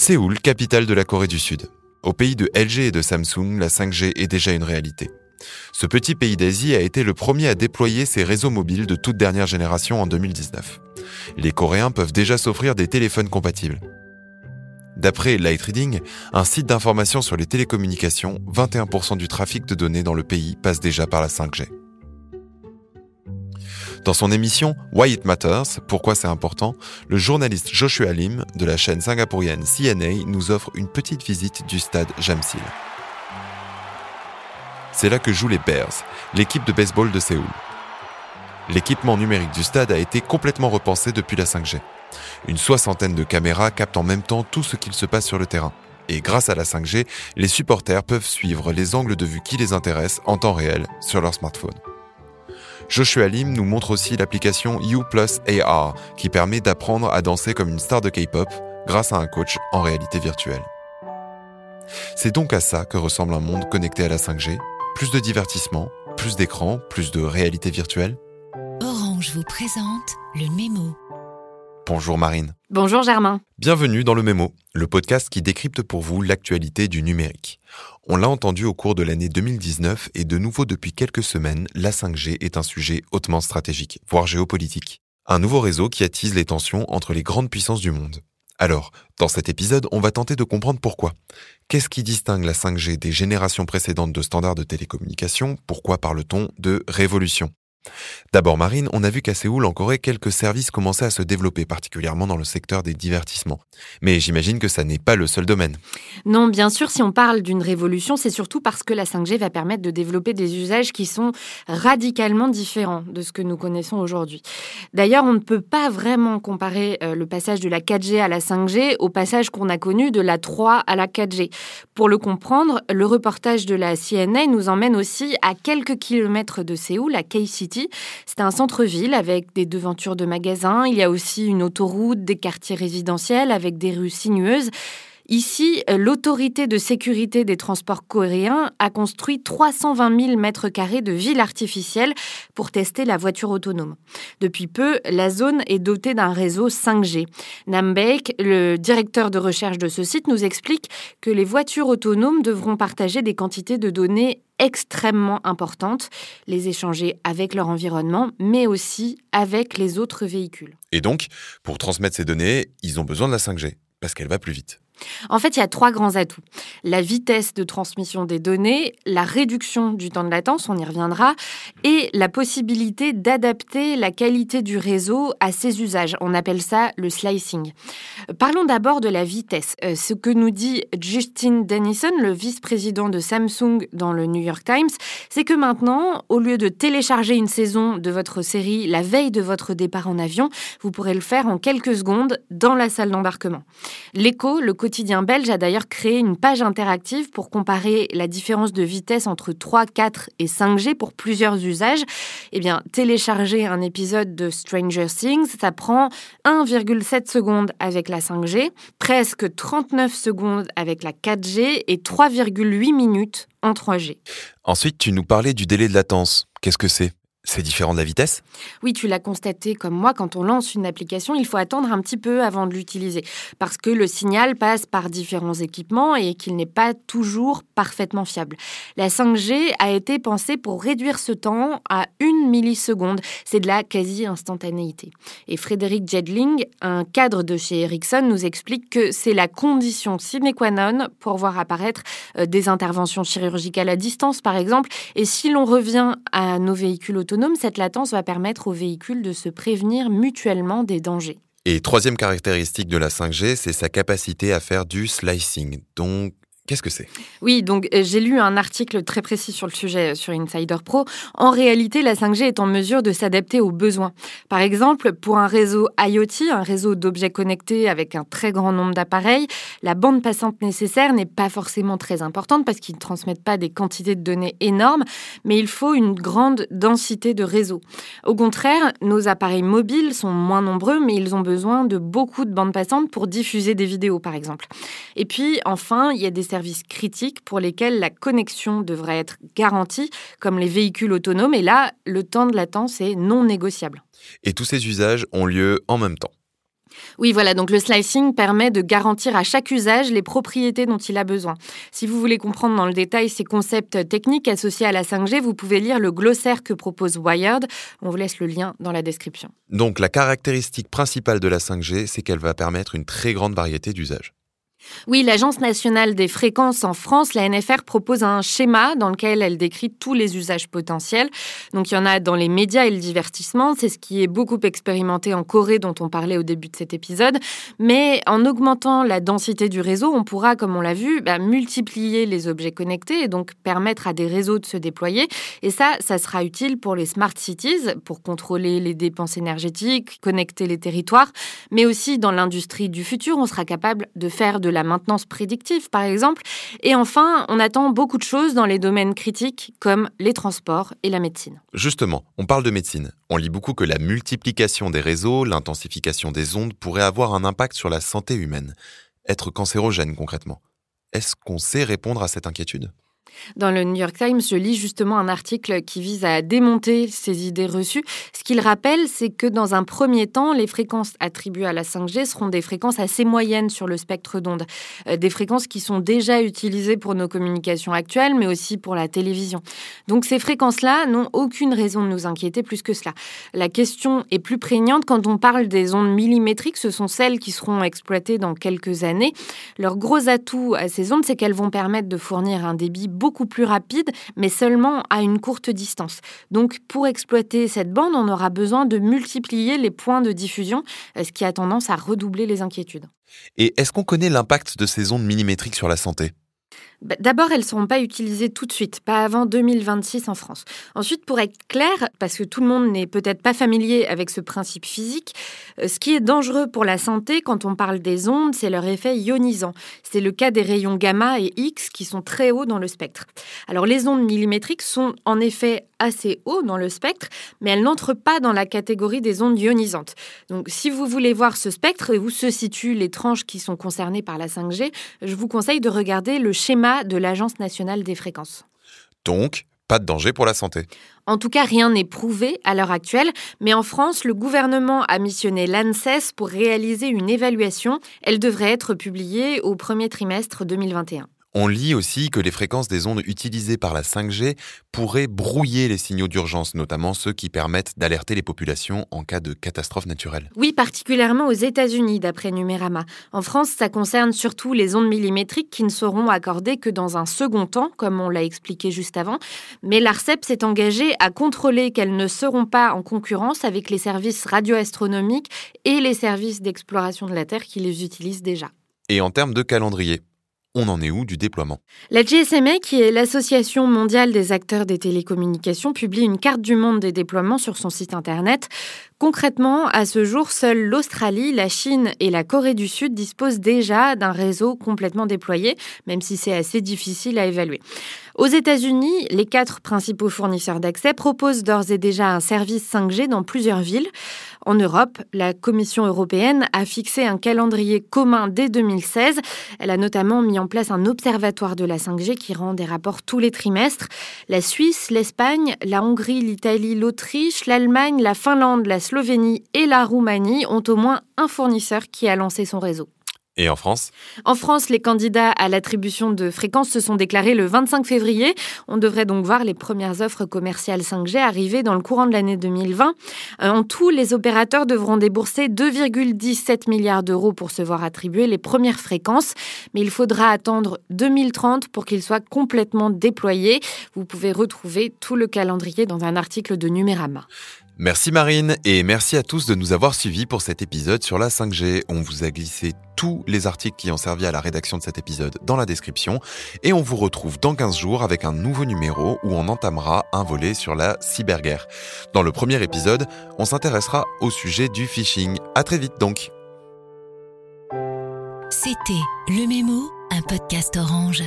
Séoul, capitale de la Corée du Sud. Au pays de LG et de Samsung, la 5G est déjà une réalité. Ce petit pays d'Asie a été le premier à déployer ses réseaux mobiles de toute dernière génération en 2019. Les Coréens peuvent déjà s'offrir des téléphones compatibles. D'après Light Reading, un site d'information sur les télécommunications, 21% du trafic de données dans le pays passe déjà par la 5G. Dans son émission Why It Matters, pourquoi c'est important, le journaliste Joshua Lim de la chaîne singapourienne CNA nous offre une petite visite du stade Jamsil. C'est là que jouent les Bears, l'équipe de baseball de Séoul. L'équipement numérique du stade a été complètement repensé depuis la 5G. Une soixantaine de caméras captent en même temps tout ce qu'il se passe sur le terrain. Et grâce à la 5G, les supporters peuvent suivre les angles de vue qui les intéressent en temps réel sur leur smartphone. Joshua Lim nous montre aussi l'application U AR qui permet d'apprendre à danser comme une star de K-pop grâce à un coach en réalité virtuelle. C'est donc à ça que ressemble un monde connecté à la 5G. Plus de divertissement, plus d'écran, plus de réalité virtuelle. Orange vous présente le mémo. Bonjour Marine. Bonjour Germain. Bienvenue dans le Mémo, le podcast qui décrypte pour vous l'actualité du numérique. On l'a entendu au cours de l'année 2019 et de nouveau depuis quelques semaines, la 5G est un sujet hautement stratégique, voire géopolitique. Un nouveau réseau qui attise les tensions entre les grandes puissances du monde. Alors, dans cet épisode, on va tenter de comprendre pourquoi. Qu'est-ce qui distingue la 5G des générations précédentes de standards de télécommunication Pourquoi parle-t-on de révolution? D'abord Marine, on a vu qu'à Séoul, en Corée, quelques services commençaient à se développer, particulièrement dans le secteur des divertissements. Mais j'imagine que ça n'est pas le seul domaine. Non, bien sûr, si on parle d'une révolution, c'est surtout parce que la 5G va permettre de développer des usages qui sont radicalement différents de ce que nous connaissons aujourd'hui. D'ailleurs, on ne peut pas vraiment comparer euh, le passage de la 4G à la 5G au passage qu'on a connu de la 3 à la 4G. Pour le comprendre, le reportage de la CNA nous emmène aussi à quelques kilomètres de Séoul, à C'est un centre-ville avec des devantures de magasins. Il y a aussi une autoroute, des quartiers résidentiels avec des rues sinueuses. Ici, l'autorité de sécurité des transports coréens a construit 320 000 mètres carrés de ville artificielle pour tester la voiture autonome. Depuis peu, la zone est dotée d'un réseau 5G. Nambeek, le directeur de recherche de ce site, nous explique que les voitures autonomes devront partager des quantités de données extrêmement importantes, les échanger avec leur environnement, mais aussi avec les autres véhicules. Et donc, pour transmettre ces données, ils ont besoin de la 5G, parce qu'elle va plus vite. En fait, il y a trois grands atouts. La vitesse de transmission des données, la réduction du temps de latence, on y reviendra, et la possibilité d'adapter la qualité du réseau à ses usages. On appelle ça le slicing. Parlons d'abord de la vitesse. Euh, ce que nous dit Justin Dennison, le vice-président de Samsung dans le New York Times, c'est que maintenant, au lieu de télécharger une saison de votre série la veille de votre départ en avion, vous pourrez le faire en quelques secondes dans la salle d'embarquement. L'écho, le quotidien belge a d'ailleurs créé une page interactive pour comparer la différence de vitesse entre 3, 4 et 5G pour plusieurs usages. Eh bien, télécharger un épisode de Stranger Things, ça prend 1,7 secondes avec la 5G, presque 39 secondes avec la 4G et 3,8 minutes en 3G. Ensuite, tu nous parlais du délai de latence. Qu'est-ce que c'est? C'est différent de la vitesse? Oui, tu l'as constaté comme moi, quand on lance une application, il faut attendre un petit peu avant de l'utiliser, parce que le signal passe par différents équipements et qu'il n'est pas toujours parfaitement fiable. La 5G a été pensée pour réduire ce temps à une milliseconde. C'est de la quasi-instantanéité. Et Frédéric Jedling, un cadre de chez Ericsson, nous explique que c'est la condition sine qua non pour voir apparaître euh, des interventions chirurgicales à distance, par exemple. Et si l'on revient à nos véhicules autonomes, cette latence va permettre aux véhicules de se prévenir mutuellement des dangers. Et troisième caractéristique de la 5G, c'est sa capacité à faire du slicing. Donc Qu'est-ce que c'est? Oui, donc euh, j'ai lu un article très précis sur le sujet euh, sur Insider Pro. En réalité, la 5G est en mesure de s'adapter aux besoins. Par exemple, pour un réseau IoT, un réseau d'objets connectés avec un très grand nombre d'appareils, la bande passante nécessaire n'est pas forcément très importante parce qu'ils ne transmettent pas des quantités de données énormes, mais il faut une grande densité de réseau. Au contraire, nos appareils mobiles sont moins nombreux, mais ils ont besoin de beaucoup de bandes passantes pour diffuser des vidéos, par exemple. Et puis, enfin, il y a des services services critiques pour lesquels la connexion devrait être garantie, comme les véhicules autonomes. Et là, le temps de latence est non négociable. Et tous ces usages ont lieu en même temps Oui, voilà, donc le slicing permet de garantir à chaque usage les propriétés dont il a besoin. Si vous voulez comprendre dans le détail ces concepts techniques associés à la 5G, vous pouvez lire le glossaire que propose Wired. On vous laisse le lien dans la description. Donc la caractéristique principale de la 5G, c'est qu'elle va permettre une très grande variété d'usages. Oui, l'Agence nationale des fréquences en France, la NFR, propose un schéma dans lequel elle décrit tous les usages potentiels. Donc il y en a dans les médias et le divertissement, c'est ce qui est beaucoup expérimenté en Corée dont on parlait au début de cet épisode. Mais en augmentant la densité du réseau, on pourra, comme on l'a vu, bah, multiplier les objets connectés et donc permettre à des réseaux de se déployer. Et ça, ça sera utile pour les smart cities, pour contrôler les dépenses énergétiques, connecter les territoires, mais aussi dans l'industrie du futur, on sera capable de faire de de la maintenance prédictive, par exemple. Et enfin, on attend beaucoup de choses dans les domaines critiques comme les transports et la médecine. Justement, on parle de médecine. On lit beaucoup que la multiplication des réseaux, l'intensification des ondes pourrait avoir un impact sur la santé humaine, être cancérogène concrètement. Est-ce qu'on sait répondre à cette inquiétude? Dans le New York Times, je lis justement un article qui vise à démonter ces idées reçues. Ce qu'il rappelle, c'est que dans un premier temps, les fréquences attribuées à la 5G seront des fréquences assez moyennes sur le spectre d'ondes, euh, des fréquences qui sont déjà utilisées pour nos communications actuelles, mais aussi pour la télévision. Donc ces fréquences-là n'ont aucune raison de nous inquiéter plus que cela. La question est plus prégnante quand on parle des ondes millimétriques, ce sont celles qui seront exploitées dans quelques années. Leur gros atout à ces ondes, c'est qu'elles vont permettre de fournir un débit beaucoup plus rapide, mais seulement à une courte distance. Donc pour exploiter cette bande, on aura besoin de multiplier les points de diffusion, euh, ce qui a tendance à redoubler les inquiétudes. Et est-ce qu'on connaît l'impact de ces ondes millimétriques sur la santé? D'abord, elles ne seront pas utilisées tout de suite, pas avant 2026 en France. Ensuite, pour être clair, parce que tout le monde n'est peut-être pas familier avec ce principe physique, euh, ce qui est dangereux pour la santé quand on parle des ondes, c'est leur effet ionisant. C'est le cas des rayons gamma et X qui sont très hauts dans le spectre. Alors les ondes millimétriques sont en effet assez hauts dans le spectre, mais elles n'entrent pas dans la catégorie des ondes ionisantes. Donc si vous voulez voir ce spectre et où se situent les tranches qui sont concernées par la 5G, je vous conseille de regarder le schéma de l'Agence nationale des fréquences. Donc, pas de danger pour la santé. En tout cas, rien n'est prouvé à l'heure actuelle, mais en France, le gouvernement a missionné l'ANSES pour réaliser une évaluation. Elle devrait être publiée au premier trimestre 2021. On lit aussi que les fréquences des ondes utilisées par la 5G pourraient brouiller les signaux d'urgence, notamment ceux qui permettent d'alerter les populations en cas de catastrophe naturelle. Oui, particulièrement aux États-Unis, d'après Numérama. En France, ça concerne surtout les ondes millimétriques qui ne seront accordées que dans un second temps, comme on l'a expliqué juste avant. Mais l'ARCEP s'est engagé à contrôler qu'elles ne seront pas en concurrence avec les services radioastronomiques et les services d'exploration de la Terre qui les utilisent déjà. Et en termes de calendrier, on en est où du déploiement? La GSMA, qui est l'Association mondiale des acteurs des télécommunications, publie une carte du monde des déploiements sur son site internet. Concrètement, à ce jour, seules l'Australie, la Chine et la Corée du Sud disposent déjà d'un réseau complètement déployé, même si c'est assez difficile à évaluer. Aux États-Unis, les quatre principaux fournisseurs d'accès proposent d'ores et déjà un service 5G dans plusieurs villes. En Europe, la Commission européenne a fixé un calendrier commun dès 2016. Elle a notamment mis en place un observatoire de la 5G qui rend des rapports tous les trimestres. La Suisse, l'Espagne, la Hongrie, l'Italie, l'Autriche, l'Allemagne, la Finlande, la Slovénie et la Roumanie ont au moins un fournisseur qui a lancé son réseau. Et en France En France, les candidats à l'attribution de fréquences se sont déclarés le 25 février. On devrait donc voir les premières offres commerciales 5G arriver dans le courant de l'année 2020. Euh, en tout, les opérateurs devront débourser 2,17 milliards d'euros pour se voir attribuer les premières fréquences. Mais il faudra attendre 2030 pour qu'ils soient complètement déployés. Vous pouvez retrouver tout le calendrier dans un article de Numérama. Merci Marine et merci à tous de nous avoir suivis pour cet épisode sur la 5G. On vous a glissé tous les articles qui ont servi à la rédaction de cet épisode dans la description et on vous retrouve dans 15 jours avec un nouveau numéro où on entamera un volet sur la cyberguerre. Dans le premier épisode, on s'intéressera au sujet du phishing. À très vite donc. C'était Le un podcast orange.